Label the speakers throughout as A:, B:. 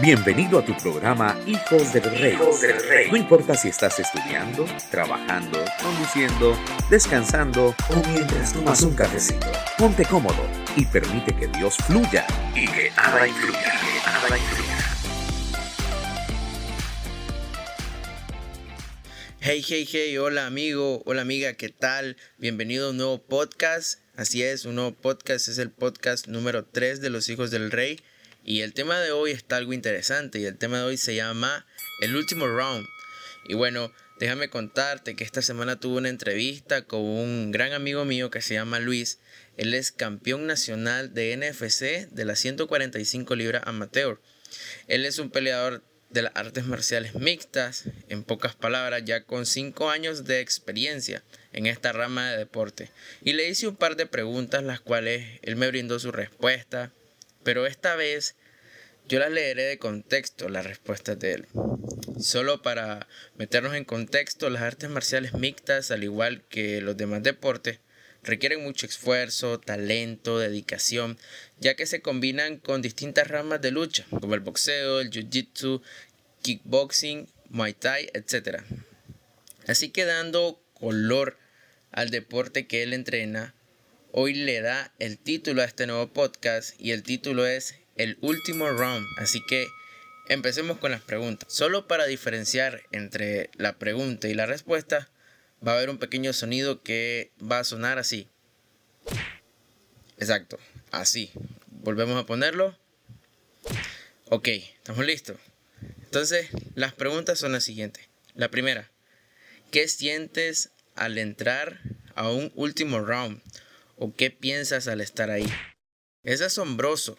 A: Bienvenido a tu programa Hijos del Rey. No importa si estás estudiando, trabajando, conduciendo, descansando o mientras tomas un cafecito. Ponte cómodo y permite que Dios fluya y que nada influya. Que nada influya.
B: Hey, hey, hey, hola amigo, hola amiga, ¿qué tal? Bienvenido a un nuevo podcast. Así es, un nuevo podcast es el podcast número 3 de los Hijos del Rey. Y el tema de hoy está algo interesante y el tema de hoy se llama El último round. Y bueno, déjame contarte que esta semana tuve una entrevista con un gran amigo mío que se llama Luis. Él es campeón nacional de NFC de las 145 libras amateur. Él es un peleador de las artes marciales mixtas, en pocas palabras, ya con 5 años de experiencia en esta rama de deporte. Y le hice un par de preguntas, las cuales él me brindó su respuesta pero esta vez yo las leeré de contexto las respuestas de él. Solo para meternos en contexto, las artes marciales mixtas, al igual que los demás deportes, requieren mucho esfuerzo, talento, dedicación, ya que se combinan con distintas ramas de lucha, como el boxeo, el jiu-jitsu, kickboxing, muay thai, etc. Así que dando color al deporte que él entrena, hoy le da el título a este nuevo podcast y el título es El último round. Así que empecemos con las preguntas. Solo para diferenciar entre la pregunta y la respuesta, va a haber un pequeño sonido que va a sonar así. Exacto, así. Volvemos a ponerlo. Ok, estamos listos. Entonces, las preguntas son las siguientes. La primera, ¿qué sientes al entrar a un último round? o qué piensas al estar ahí. Es asombroso.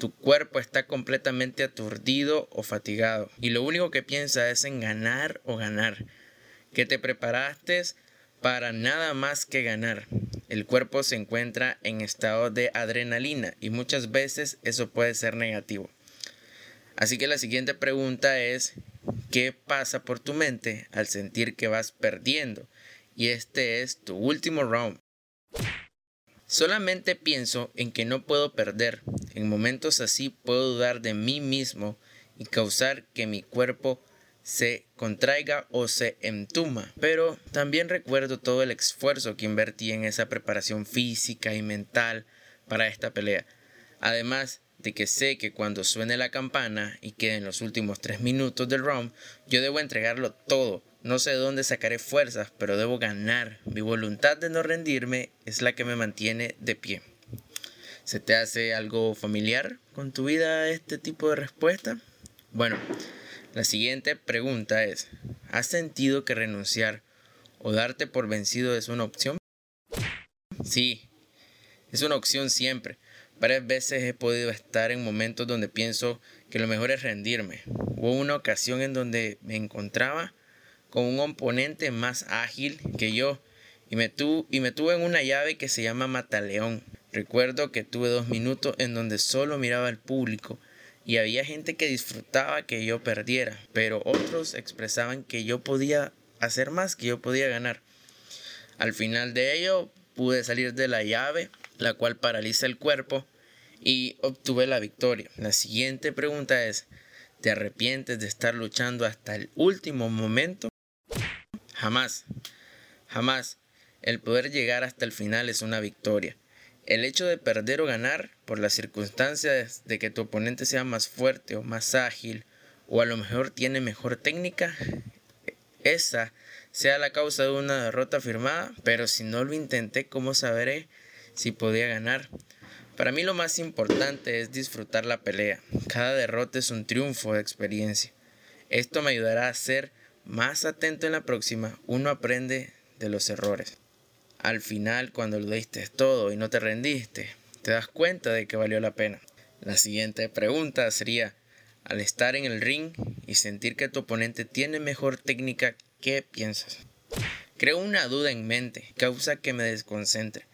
B: Tu cuerpo está completamente aturdido o fatigado y lo único que piensas es en ganar o ganar. Que te preparaste para nada más que ganar. El cuerpo se encuentra en estado de adrenalina y muchas veces eso puede ser negativo. Así que la siguiente pregunta es, ¿qué pasa por tu mente al sentir que vas perdiendo? Y este es tu último round. Solamente pienso en que no puedo perder. En momentos así puedo dudar de mí mismo y causar que mi cuerpo se contraiga o se entuma. Pero también recuerdo todo el esfuerzo que invertí en esa preparación física y mental para esta pelea. Además de que sé que cuando suene la campana y queden los últimos tres minutos del round, yo debo entregarlo todo no sé de dónde sacaré fuerzas, pero debo ganar. Mi voluntad de no rendirme es la que me mantiene de pie. ¿Se te hace algo familiar con tu vida este tipo de respuesta? Bueno, la siguiente pregunta es, ¿has sentido que renunciar o darte por vencido es una opción? Sí, es una opción siempre. Varias veces he podido estar en momentos donde pienso que lo mejor es rendirme. Hubo una ocasión en donde me encontraba con un oponente más ágil que yo y me, y me tuve en una llave que se llama Mataleón. Recuerdo que tuve dos minutos en donde solo miraba al público y había gente que disfrutaba que yo perdiera, pero otros expresaban que yo podía hacer más, que yo podía ganar. Al final de ello pude salir de la llave, la cual paraliza el cuerpo, y obtuve la victoria. La siguiente pregunta es, ¿te arrepientes de estar luchando hasta el último momento? Jamás, jamás el poder llegar hasta el final es una victoria. El hecho de perder o ganar por las circunstancias de que tu oponente sea más fuerte o más ágil o a lo mejor tiene mejor técnica, esa sea la causa de una derrota firmada, pero si no lo intenté, ¿cómo sabré si podía ganar? Para mí lo más importante es disfrutar la pelea. Cada derrota es un triunfo de experiencia. Esto me ayudará a ser más atento en la próxima, uno aprende de los errores. Al final, cuando lo diste todo y no te rendiste, te das cuenta de que valió la pena. La siguiente pregunta sería, al estar en el ring y sentir que tu oponente tiene mejor técnica, ¿qué piensas? Creo una duda en mente, causa que me desconcentre.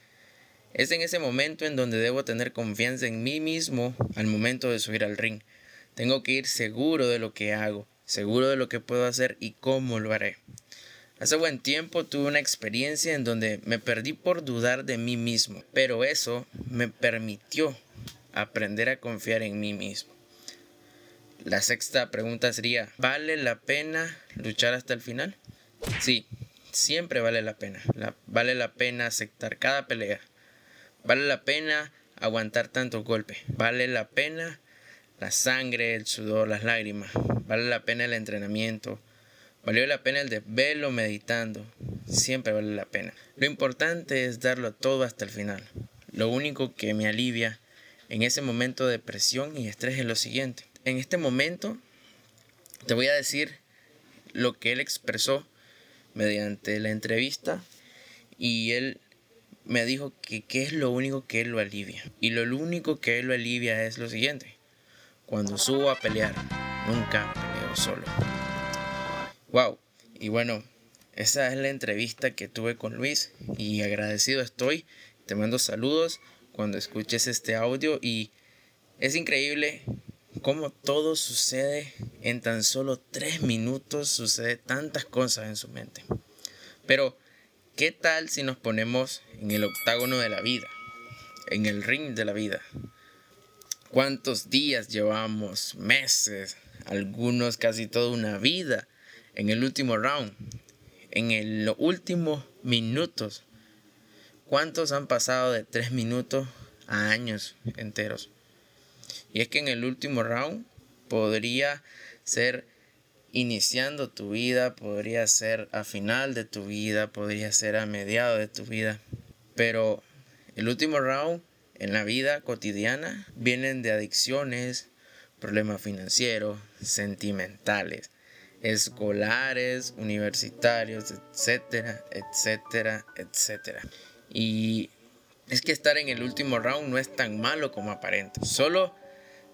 B: Es en ese momento en donde debo tener confianza en mí mismo al momento de subir al ring. Tengo que ir seguro de lo que hago, seguro de lo que puedo hacer y cómo lo haré. Hace buen tiempo tuve una experiencia en donde me perdí por dudar de mí mismo, pero eso me permitió aprender a confiar en mí mismo. La sexta pregunta sería, ¿vale la pena luchar hasta el final? Sí, siempre vale la pena. vale la pena aceptar cada pelea. Vale la pena aguantar tantos golpes. Vale la pena la sangre, el sudor, las lágrimas. Vale la pena el entrenamiento. Valió la pena el desvelo meditando. Siempre vale la pena. Lo importante es darlo todo hasta el final. Lo único que me alivia en ese momento de presión y estrés es lo siguiente. En este momento te voy a decir lo que él expresó mediante la entrevista y él me dijo que qué es lo único que él lo alivia. Y lo único que él lo alivia es lo siguiente. Cuando subo a pelear, nunca peleo solo. Wow. Y bueno, esa es la entrevista que tuve con Luis y agradecido estoy. Te mando saludos cuando escuches este audio y es increíble cómo todo sucede en tan solo tres minutos, sucede tantas cosas en su mente. Pero, ¿qué tal si nos ponemos en el octágono de la vida, en el ring de la vida? ¿Cuántos días llevamos? Meses, algunos casi toda una vida en el último round, en los últimos minutos. ¿Cuántos han pasado de tres minutos a años enteros? Y es que en el último round podría ser iniciando tu vida, podría ser a final de tu vida, podría ser a mediado de tu vida. Pero el último round en la vida cotidiana vienen de adicciones, problemas financieros, sentimentales, escolares, universitarios, etcétera, etcétera, etcétera. Y es que estar en el último round no es tan malo como aparenta. Solo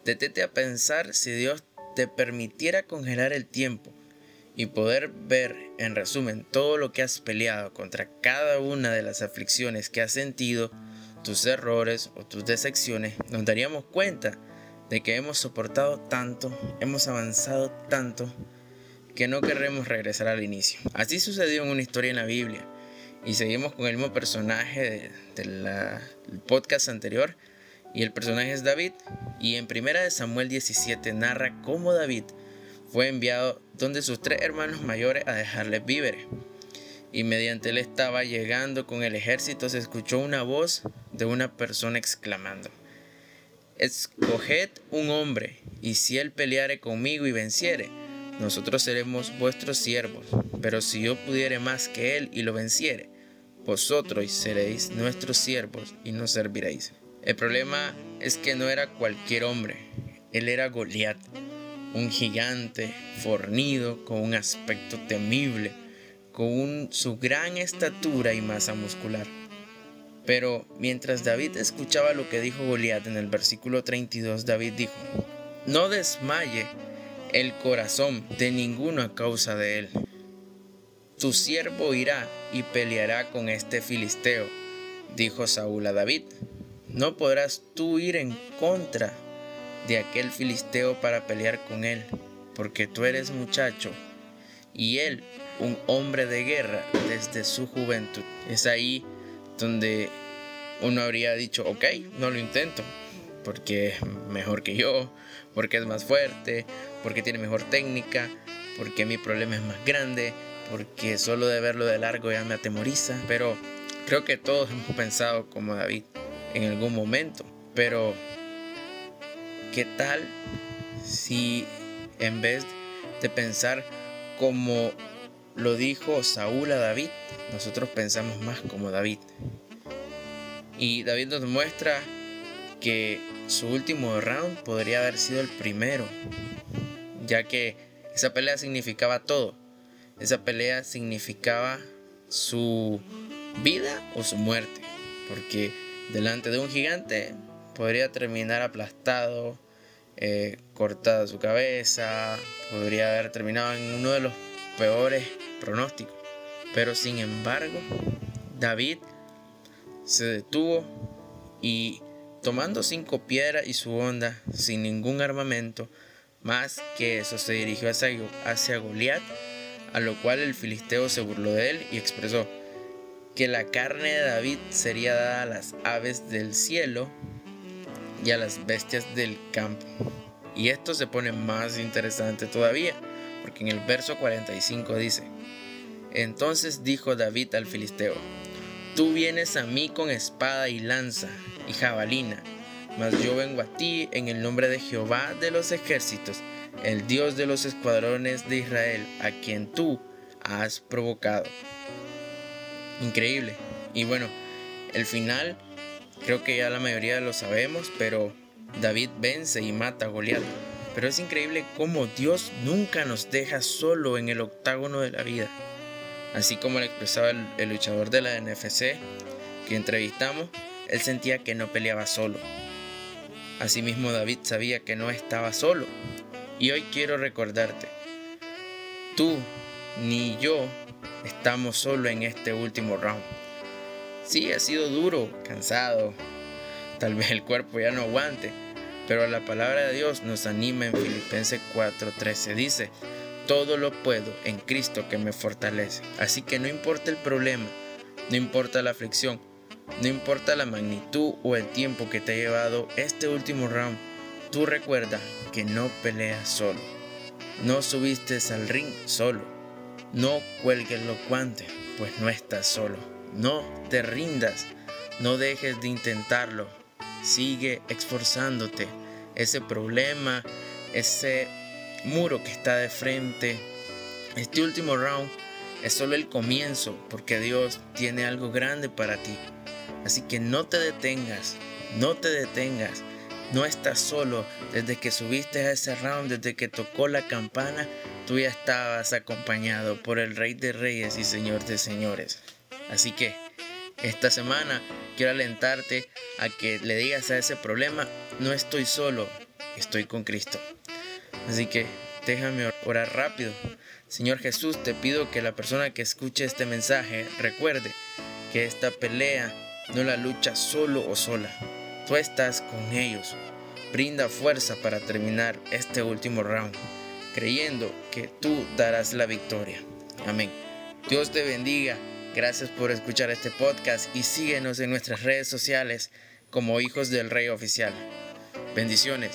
B: detete a pensar si Dios te permitiera congelar el tiempo y poder ver en resumen todo lo que has peleado contra cada una de las aflicciones que has sentido tus errores o tus decepciones, nos daríamos cuenta de que hemos soportado tanto, hemos avanzado tanto, que no querremos regresar al inicio. Así sucedió en una historia en la Biblia. Y seguimos con el mismo personaje del podcast anterior. Y el personaje es David. Y en 1 Samuel 17 narra cómo David fue enviado donde sus tres hermanos mayores a dejarles víveres y mediante él estaba llegando con el ejército se escuchó una voz de una persona exclamando, Escoged un hombre, y si él peleare conmigo y venciere, nosotros seremos vuestros siervos, pero si yo pudiere más que él y lo venciere, vosotros seréis nuestros siervos y nos serviréis. El problema es que no era cualquier hombre, él era Goliat, un gigante fornido con un aspecto temible con su gran estatura y masa muscular. Pero mientras David escuchaba lo que dijo Goliat en el versículo 32, David dijo, no desmaye el corazón de ninguno a causa de él. Tu siervo irá y peleará con este filisteo, dijo Saúl a David. No podrás tú ir en contra de aquel filisteo para pelear con él, porque tú eres muchacho y él un hombre de guerra desde su juventud. Es ahí donde uno habría dicho, ok, no lo intento, porque es mejor que yo, porque es más fuerte, porque tiene mejor técnica, porque mi problema es más grande, porque solo de verlo de largo ya me atemoriza. Pero creo que todos hemos pensado como David en algún momento. Pero, ¿qué tal si en vez de pensar como lo dijo Saúl a David, nosotros pensamos más como David. Y David nos muestra que su último round podría haber sido el primero, ya que esa pelea significaba todo. Esa pelea significaba su vida o su muerte, porque delante de un gigante podría terminar aplastado, eh, cortada su cabeza, podría haber terminado en uno de los peores pronósticos. Pero sin embargo, David se detuvo y tomando cinco piedras y su onda, sin ningún armamento, más que eso se dirigió hacia, hacia Goliat, a lo cual el filisteo se burló de él y expresó que la carne de David sería dada a las aves del cielo y a las bestias del campo. Y esto se pone más interesante todavía, porque en el verso 45 dice, entonces dijo David al filisteo, Tú vienes a mí con espada y lanza y jabalina, mas yo vengo a ti en el nombre de Jehová de los ejércitos, el Dios de los escuadrones de Israel, a quien tú has provocado. Increíble. Y bueno, el final creo que ya la mayoría lo sabemos, pero David vence y mata a Goliat. Pero es increíble cómo Dios nunca nos deja solo en el octágono de la vida. Así como lo expresaba el, luchador de la NFC que entrevistamos, él sentía que no peleaba solo. Asimismo David sabía que no estaba solo. Y hoy quiero recordarte, tú ni yo estamos solo en este último round. Sí, ha sido duro, cansado, tal vez el cuerpo ya no aguante, pero la palabra de Dios nos anima en Filipenses 4:13. Dice, todo lo puedo en Cristo que me fortalece. Así que no importa el problema, no importa la aflicción, no importa la magnitud o el tiempo que te ha llevado este último round, tú recuerda que no peleas solo. No subiste al ring solo. No cuelgues los guantes, pues no estás solo. No te rindas, no dejes de intentarlo. Sigue esforzándote. Ese problema, ese muro que está de frente. Este último round es solo el comienzo porque Dios tiene algo grande para ti. Así que no te detengas, no te detengas. No estás solo. Desde que subiste a ese round, desde que tocó la campana, tú ya estabas acompañado por el Rey de Reyes y Señor de Señores. Así que esta semana quiero alentarte a que le digas a ese problema, no estoy solo, estoy con Cristo. Así que déjame orar rápido. Señor Jesús, te pido que la persona que escuche este mensaje recuerde que esta pelea no la lucha solo o sola. Tú estás con ellos. Brinda fuerza para terminar este último round, creyendo que tú darás la victoria. Amén. Dios te bendiga. Gracias por escuchar este podcast y síguenos en nuestras redes sociales como Hijos del Rey Oficial. Bendiciones.